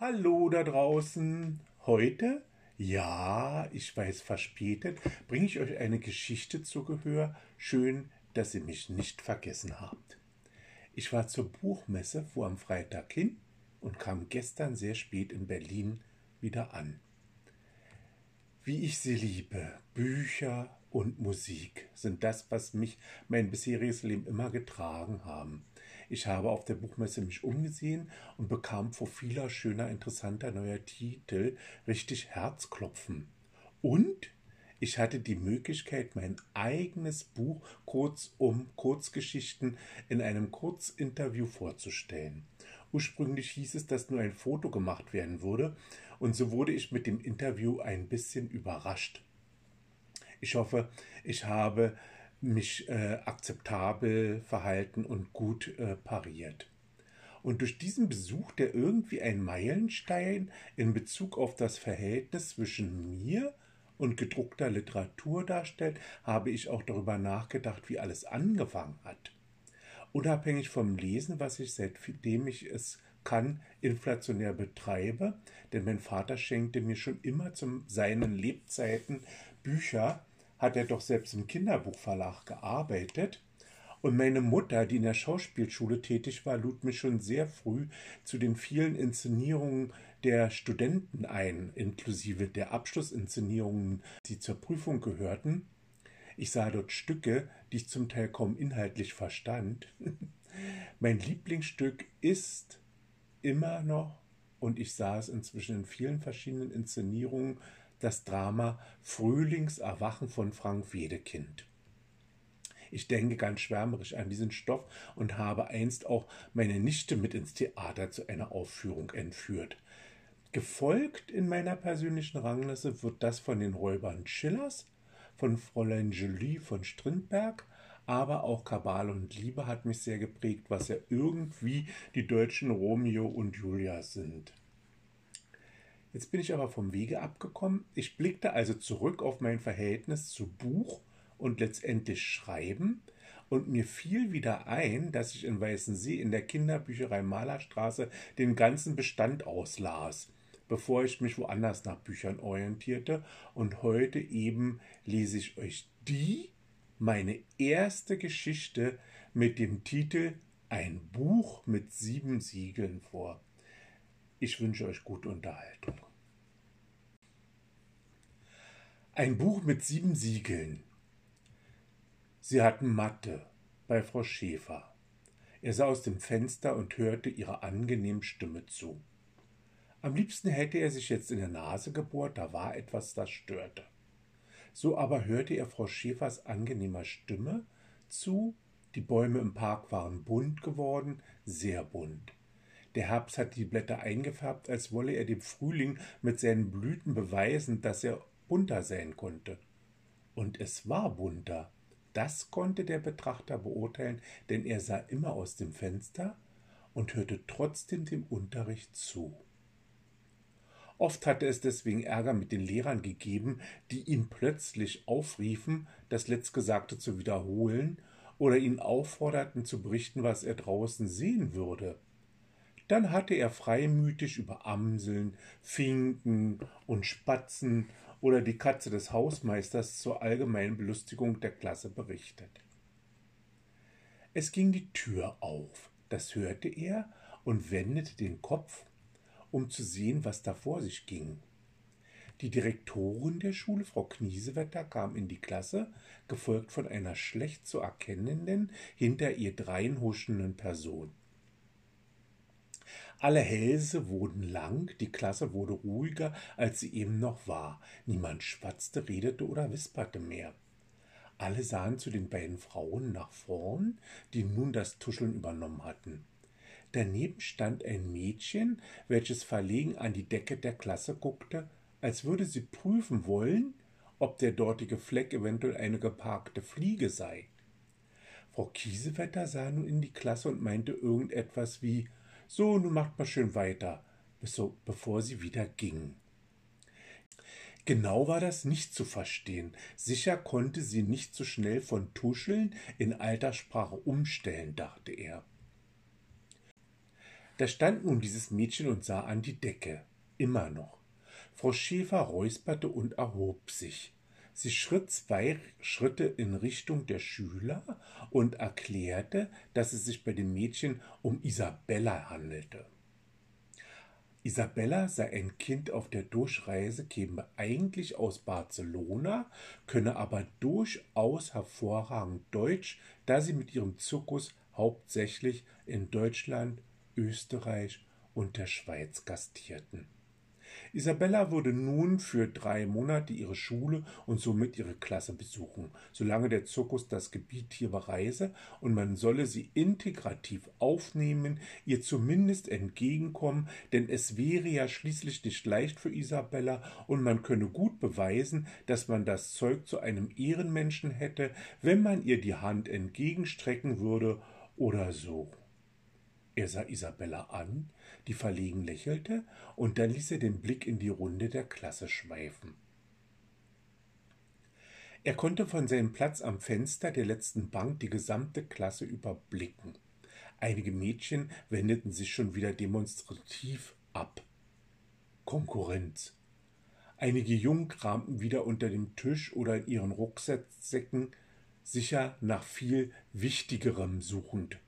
Hallo da draußen. Heute, ja, ich weiß verspätet, bringe ich euch eine Geschichte zu Gehör. Schön, dass ihr mich nicht vergessen habt. Ich war zur Buchmesse, fuhr am Freitag hin und kam gestern sehr spät in Berlin wieder an. Wie ich sie liebe, Bücher und Musik sind das, was mich mein bisheriges Leben immer getragen haben. Ich habe auf der Buchmesse mich umgesehen und bekam vor vieler schöner, interessanter neuer Titel richtig Herzklopfen. Und ich hatte die Möglichkeit, mein eigenes Buch kurzum Kurzgeschichten in einem Kurzinterview vorzustellen. Ursprünglich hieß es, dass nur ein Foto gemacht werden würde, und so wurde ich mit dem Interview ein bisschen überrascht. Ich hoffe, ich habe mich äh, akzeptabel verhalten und gut äh, pariert. Und durch diesen Besuch, der irgendwie ein Meilenstein in Bezug auf das Verhältnis zwischen mir und gedruckter Literatur darstellt, habe ich auch darüber nachgedacht, wie alles angefangen hat. Unabhängig vom Lesen, was ich seitdem ich es kann, inflationär betreibe, denn mein Vater schenkte mir schon immer zu seinen Lebzeiten Bücher, hat er doch selbst im Kinderbuchverlag gearbeitet. Und meine Mutter, die in der Schauspielschule tätig war, lud mich schon sehr früh zu den vielen Inszenierungen der Studenten ein, inklusive der Abschlussinszenierungen, die zur Prüfung gehörten. Ich sah dort Stücke, die ich zum Teil kaum inhaltlich verstand. mein Lieblingsstück ist immer noch, und ich sah es inzwischen in vielen verschiedenen Inszenierungen, das Drama Frühlingserwachen von Frank Wedekind. Ich denke ganz schwärmerisch an diesen Stoff und habe einst auch meine Nichte mit ins Theater zu einer Aufführung entführt. Gefolgt in meiner persönlichen Rangliste wird das von den Räubern Schillers, von Fräulein Julie von Strindberg, aber auch Kabal und Liebe hat mich sehr geprägt, was ja irgendwie die deutschen Romeo und Julia sind. Jetzt bin ich aber vom Wege abgekommen. Ich blickte also zurück auf mein Verhältnis zu Buch und letztendlich Schreiben und mir fiel wieder ein, dass ich in Weißensee in der Kinderbücherei Malerstraße den ganzen Bestand auslas, bevor ich mich woanders nach Büchern orientierte. Und heute eben lese ich euch die, meine erste Geschichte mit dem Titel Ein Buch mit sieben Siegeln vor. Ich wünsche euch gute Unterhaltung. Ein Buch mit sieben Siegeln. Sie hatten Mathe bei Frau Schäfer. Er sah aus dem Fenster und hörte ihrer angenehmen Stimme zu. Am liebsten hätte er sich jetzt in der Nase gebohrt, da war etwas, das störte. So aber hörte er Frau Schäfers angenehmer Stimme zu, die Bäume im Park waren bunt geworden, sehr bunt. Der Herbst hatte die Blätter eingefärbt, als wolle er dem Frühling mit seinen Blüten beweisen, dass er bunter sein konnte. Und es war bunter. Das konnte der Betrachter beurteilen, denn er sah immer aus dem Fenster und hörte trotzdem dem Unterricht zu. Oft hatte es deswegen Ärger mit den Lehrern gegeben, die ihn plötzlich aufriefen, das Letztgesagte zu wiederholen oder ihn aufforderten zu berichten, was er draußen sehen würde. Dann hatte er freimütig über Amseln, Finken und Spatzen oder die Katze des Hausmeisters zur allgemeinen Belustigung der Klasse berichtet. Es ging die Tür auf, das hörte er und wendete den Kopf, um zu sehen, was da vor sich ging. Die Direktorin der Schule, Frau Kniesewetter, kam in die Klasse, gefolgt von einer schlecht zu erkennenden, hinter ihr dreinhuschenden Person. Alle Hälse wurden lang, die Klasse wurde ruhiger, als sie eben noch war. Niemand schwatzte, redete oder wisperte mehr. Alle sahen zu den beiden Frauen nach vorn, die nun das Tuscheln übernommen hatten. Daneben stand ein Mädchen, welches verlegen an die Decke der Klasse guckte, als würde sie prüfen wollen, ob der dortige Fleck eventuell eine geparkte Fliege sei. Frau Kiesewetter sah nun in die Klasse und meinte irgendetwas wie so, nun macht mal schön weiter, so, bevor sie wieder ging. Genau war das nicht zu verstehen. Sicher konnte sie nicht so schnell von Tuscheln in Alterssprache umstellen, dachte er. Da stand nun dieses Mädchen und sah an die Decke. Immer noch. Frau Schäfer räusperte und erhob sich. Sie schritt zwei Schritte in Richtung der Schüler und erklärte, dass es sich bei dem Mädchen um Isabella handelte. Isabella sei ein Kind auf der Durchreise, käme eigentlich aus Barcelona, könne aber durchaus hervorragend Deutsch, da sie mit ihrem Zirkus hauptsächlich in Deutschland, Österreich und der Schweiz gastierten. Isabella würde nun für drei Monate ihre Schule und somit ihre Klasse besuchen, solange der Zirkus das Gebiet hier bereise, und man solle sie integrativ aufnehmen, ihr zumindest entgegenkommen, denn es wäre ja schließlich nicht leicht für Isabella, und man könne gut beweisen, dass man das Zeug zu einem Ehrenmenschen hätte, wenn man ihr die Hand entgegenstrecken würde oder so. Er sah Isabella an, die verlegen lächelte, und dann ließ er den Blick in die Runde der Klasse schweifen. Er konnte von seinem Platz am Fenster der letzten Bank die gesamte Klasse überblicken. Einige Mädchen wendeten sich schon wieder demonstrativ ab. Konkurrenz. Einige Jungen kramten wieder unter dem Tisch oder in ihren Rucksäcken, sicher nach viel Wichtigerem suchend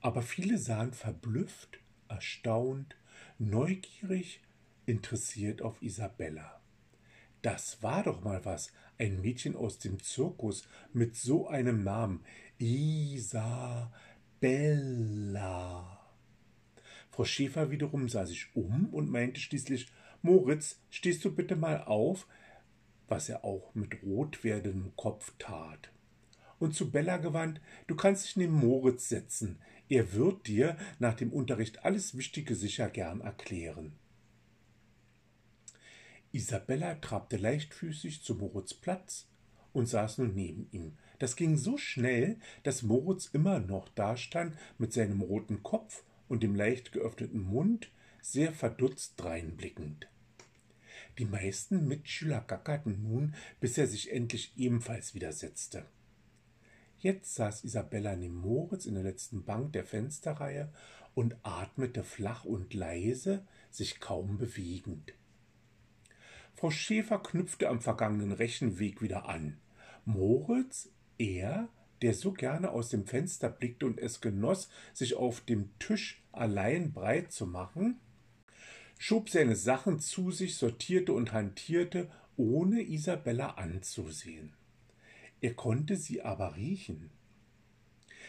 aber viele sahen verblüfft, erstaunt, neugierig, interessiert auf Isabella. Das war doch mal was, ein Mädchen aus dem Zirkus mit so einem Namen. Isabella. Frau Schäfer wiederum sah sich um und meinte schließlich Moritz, stehst du bitte mal auf, was er auch mit rot werdendem Kopf tat. Und zu Bella gewandt, du kannst dich neben Moritz setzen. Er wird dir nach dem Unterricht alles Wichtige sicher gern erklären. Isabella trabte leichtfüßig zu Moritz Platz und saß nun neben ihm. Das ging so schnell, dass Moritz immer noch dastand mit seinem roten Kopf und dem leicht geöffneten Mund, sehr verdutzt dreinblickend. Die meisten Mitschüler gackerten nun, bis er sich endlich ebenfalls wieder setzte. Jetzt saß Isabella neben Moritz in der letzten Bank der Fensterreihe und atmete flach und leise, sich kaum bewegend. Frau Schäfer knüpfte am vergangenen Rechenweg wieder an. Moritz, er, der so gerne aus dem Fenster blickte und es genoss, sich auf dem Tisch allein breit zu machen, schob seine Sachen zu sich, sortierte und hantierte, ohne Isabella anzusehen. Er konnte sie aber riechen.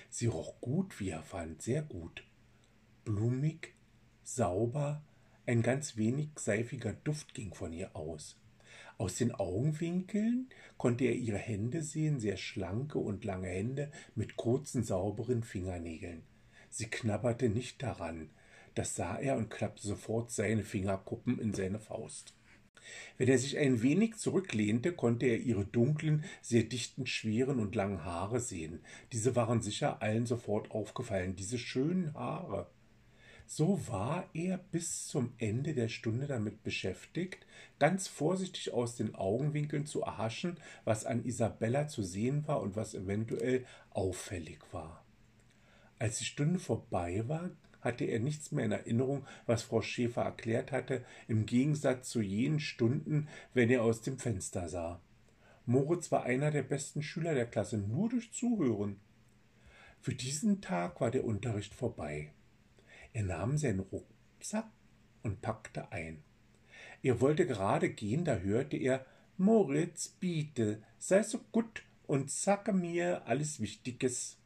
Sie roch gut, wie er fand, sehr gut. Blumig, sauber, ein ganz wenig seifiger Duft ging von ihr aus. Aus den Augenwinkeln konnte er ihre Hände sehen, sehr schlanke und lange Hände mit kurzen, sauberen Fingernägeln. Sie knabberte nicht daran, das sah er und klappte sofort seine Fingerkuppen in seine Faust. Wenn er sich ein wenig zurücklehnte, konnte er ihre dunklen, sehr dichten, schweren und langen Haare sehen. Diese waren sicher allen sofort aufgefallen, diese schönen Haare. So war er bis zum Ende der Stunde damit beschäftigt, ganz vorsichtig aus den Augenwinkeln zu erhaschen, was an Isabella zu sehen war und was eventuell auffällig war. Als die Stunde vorbei war, hatte er nichts mehr in Erinnerung, was Frau Schäfer erklärt hatte, im Gegensatz zu jenen Stunden, wenn er aus dem Fenster sah. Moritz war einer der besten Schüler der Klasse, nur durch Zuhören. Für diesen Tag war der Unterricht vorbei. Er nahm seinen Rucksack und packte ein. Er wollte gerade gehen, da hörte er Moritz, biete, sei so gut und sage mir alles Wichtiges.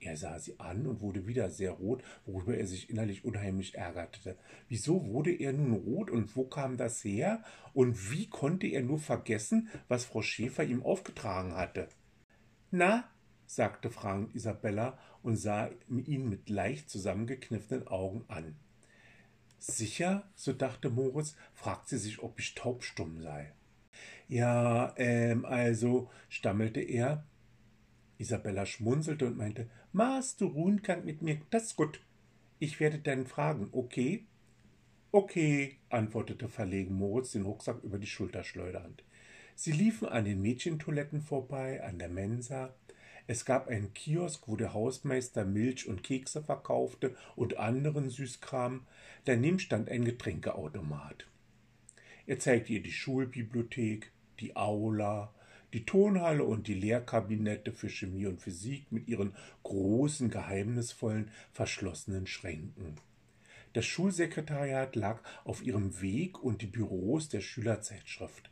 Er sah sie an und wurde wieder sehr rot, worüber er sich innerlich unheimlich ärgerte. Wieso wurde er nun rot und wo kam das her? Und wie konnte er nur vergessen, was Frau Schäfer ihm aufgetragen hatte? Na, sagte fragend Isabella und sah ihn mit leicht zusammengekniffenen Augen an. Sicher, so dachte Moritz, fragt sie sich, ob ich taubstumm sei. Ja, ähm, also, stammelte er, Isabella schmunzelte und meinte, Maß, du ruhen kann mit mir, das ist gut. Ich werde dann fragen, okay? Okay, antwortete verlegen Moritz, den Rucksack über die Schulter schleudernd. Sie liefen an den Mädchentoiletten vorbei, an der Mensa. Es gab einen Kiosk, wo der Hausmeister Milch und Kekse verkaufte und anderen Süßkram. Daneben stand ein Getränkeautomat. Er zeigte ihr die Schulbibliothek, die Aula, die Tonhalle und die Lehrkabinette für Chemie und Physik mit ihren großen, geheimnisvollen, verschlossenen Schränken. Das Schulsekretariat lag auf ihrem Weg und die Büros der Schülerzeitschrift.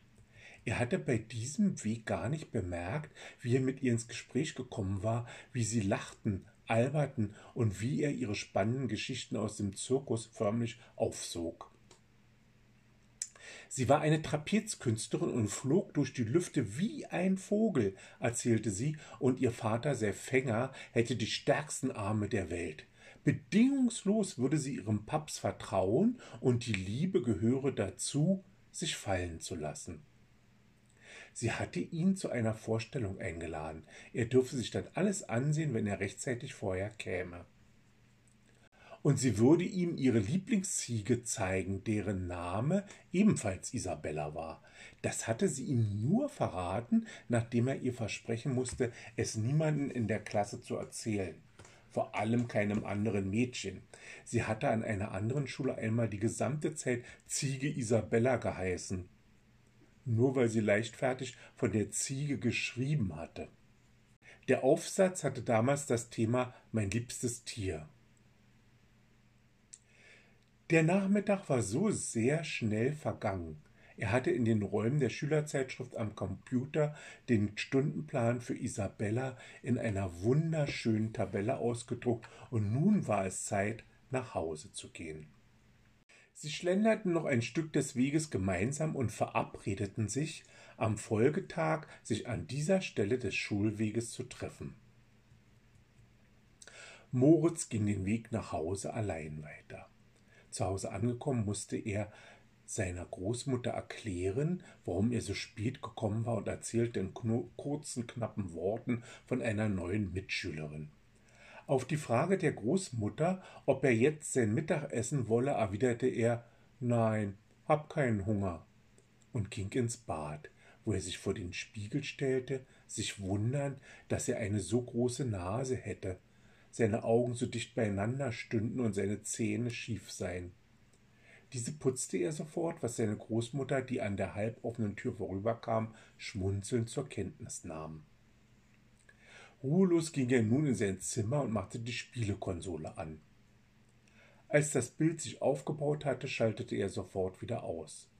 Er hatte bei diesem Weg gar nicht bemerkt, wie er mit ihr ins Gespräch gekommen war, wie sie lachten, alberten und wie er ihre spannenden Geschichten aus dem Zirkus förmlich aufsog. Sie war eine Trapezkünstlerin und flog durch die Lüfte wie ein Vogel, erzählte sie, und ihr Vater sei Fänger, hätte die stärksten Arme der Welt. Bedingungslos würde sie ihrem Paps vertrauen, und die Liebe gehöre dazu, sich fallen zu lassen. Sie hatte ihn zu einer Vorstellung eingeladen. Er dürfe sich dann alles ansehen, wenn er rechtzeitig vorher käme. Und sie würde ihm ihre Lieblingsziege zeigen, deren Name ebenfalls Isabella war. Das hatte sie ihm nur verraten, nachdem er ihr versprechen musste, es niemanden in der Klasse zu erzählen vor allem keinem anderen Mädchen. Sie hatte an einer anderen Schule einmal die gesamte Zeit Ziege Isabella geheißen nur weil sie leichtfertig von der Ziege geschrieben hatte. Der Aufsatz hatte damals das Thema Mein liebstes Tier. Der Nachmittag war so sehr schnell vergangen. Er hatte in den Räumen der Schülerzeitschrift am Computer den Stundenplan für Isabella in einer wunderschönen Tabelle ausgedruckt und nun war es Zeit, nach Hause zu gehen. Sie schlenderten noch ein Stück des Weges gemeinsam und verabredeten sich, am Folgetag sich an dieser Stelle des Schulweges zu treffen. Moritz ging den Weg nach Hause allein weiter. Zu Hause angekommen musste er seiner Großmutter erklären, warum er so spät gekommen war und erzählte in kurzen, knappen Worten von einer neuen Mitschülerin. Auf die Frage der Großmutter, ob er jetzt sein Mittag essen wolle, erwiderte er Nein, hab keinen Hunger und ging ins Bad, wo er sich vor den Spiegel stellte, sich wundernd, dass er eine so große Nase hätte, seine Augen so dicht beieinander stünden und seine Zähne schief seien. Diese putzte er sofort, was seine Großmutter, die an der halboffenen Tür vorüberkam, schmunzelnd zur Kenntnis nahm. Ruhelos ging er nun in sein Zimmer und machte die Spielekonsole an. Als das Bild sich aufgebaut hatte, schaltete er sofort wieder aus.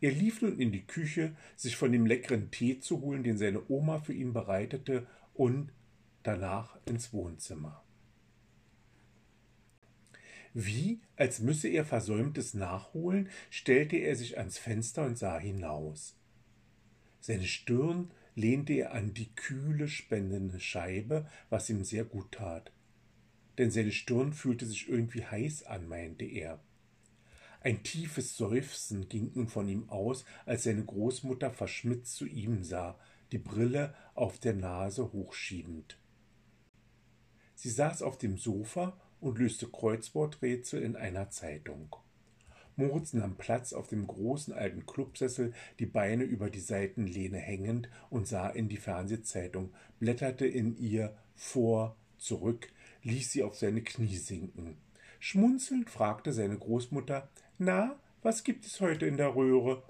Er lief nun in die Küche, sich von dem leckeren Tee zu holen, den seine Oma für ihn bereitete, und danach ins Wohnzimmer. Wie, als müsse er Versäumtes nachholen, stellte er sich ans Fenster und sah hinaus. Seine Stirn lehnte er an die kühle, spendende Scheibe, was ihm sehr gut tat. Denn seine Stirn fühlte sich irgendwie heiß an, meinte er. Ein tiefes Seufzen ging nun von ihm aus, als seine Großmutter verschmitzt zu ihm sah, die Brille auf der Nase hochschiebend. Sie saß auf dem Sofa und löste Kreuzworträtsel in einer Zeitung. Moritz nahm Platz auf dem großen alten Clubsessel, die Beine über die Seitenlehne hängend und sah in die Fernsehzeitung, blätterte in ihr vor, zurück, ließ sie auf seine Knie sinken. Schmunzelnd fragte seine Großmutter Na, was gibt es heute in der Röhre?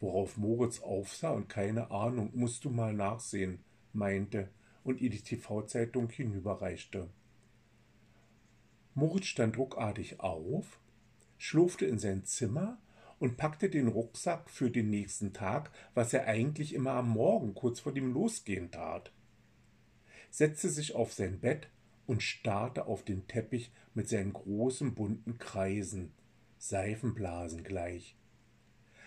Worauf Moritz aufsah und keine Ahnung, musst du mal nachsehen, meinte und ihr die TV-Zeitung hinüberreichte. Moritz stand ruckartig auf, schlurfte in sein Zimmer und packte den Rucksack für den nächsten Tag, was er eigentlich immer am Morgen kurz vor dem Losgehen tat, setzte sich auf sein Bett und starrte auf den Teppich mit seinen großen bunten Kreisen, Seifenblasen gleich.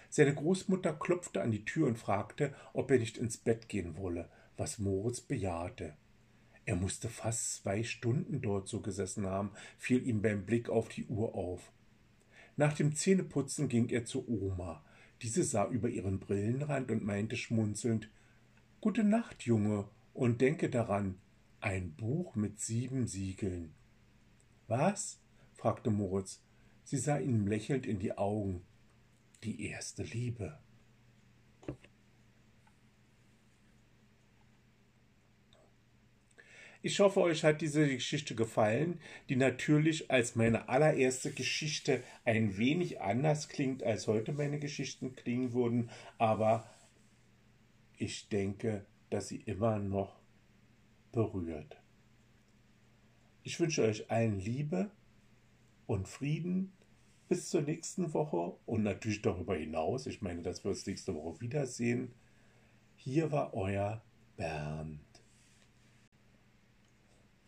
Seine Großmutter klopfte an die Tür und fragte, ob er nicht ins Bett gehen wolle, was Moritz bejahte. Er musste fast zwei Stunden dort so gesessen haben, fiel ihm beim Blick auf die Uhr auf. Nach dem Zähneputzen ging er zu Oma. Diese sah über ihren Brillenrand und meinte schmunzelnd Gute Nacht, Junge, und denke daran, ein Buch mit sieben Siegeln. Was? fragte Moritz. Sie sah ihm lächelnd in die Augen. Die erste Liebe. Ich hoffe, euch hat diese Geschichte gefallen, die natürlich als meine allererste Geschichte ein wenig anders klingt, als heute meine Geschichten klingen würden, aber ich denke, dass sie immer noch berührt. Ich wünsche euch allen Liebe und Frieden bis zur nächsten Woche und natürlich darüber hinaus. Ich meine, dass wir uns nächste Woche wiedersehen. Hier war euer Bern.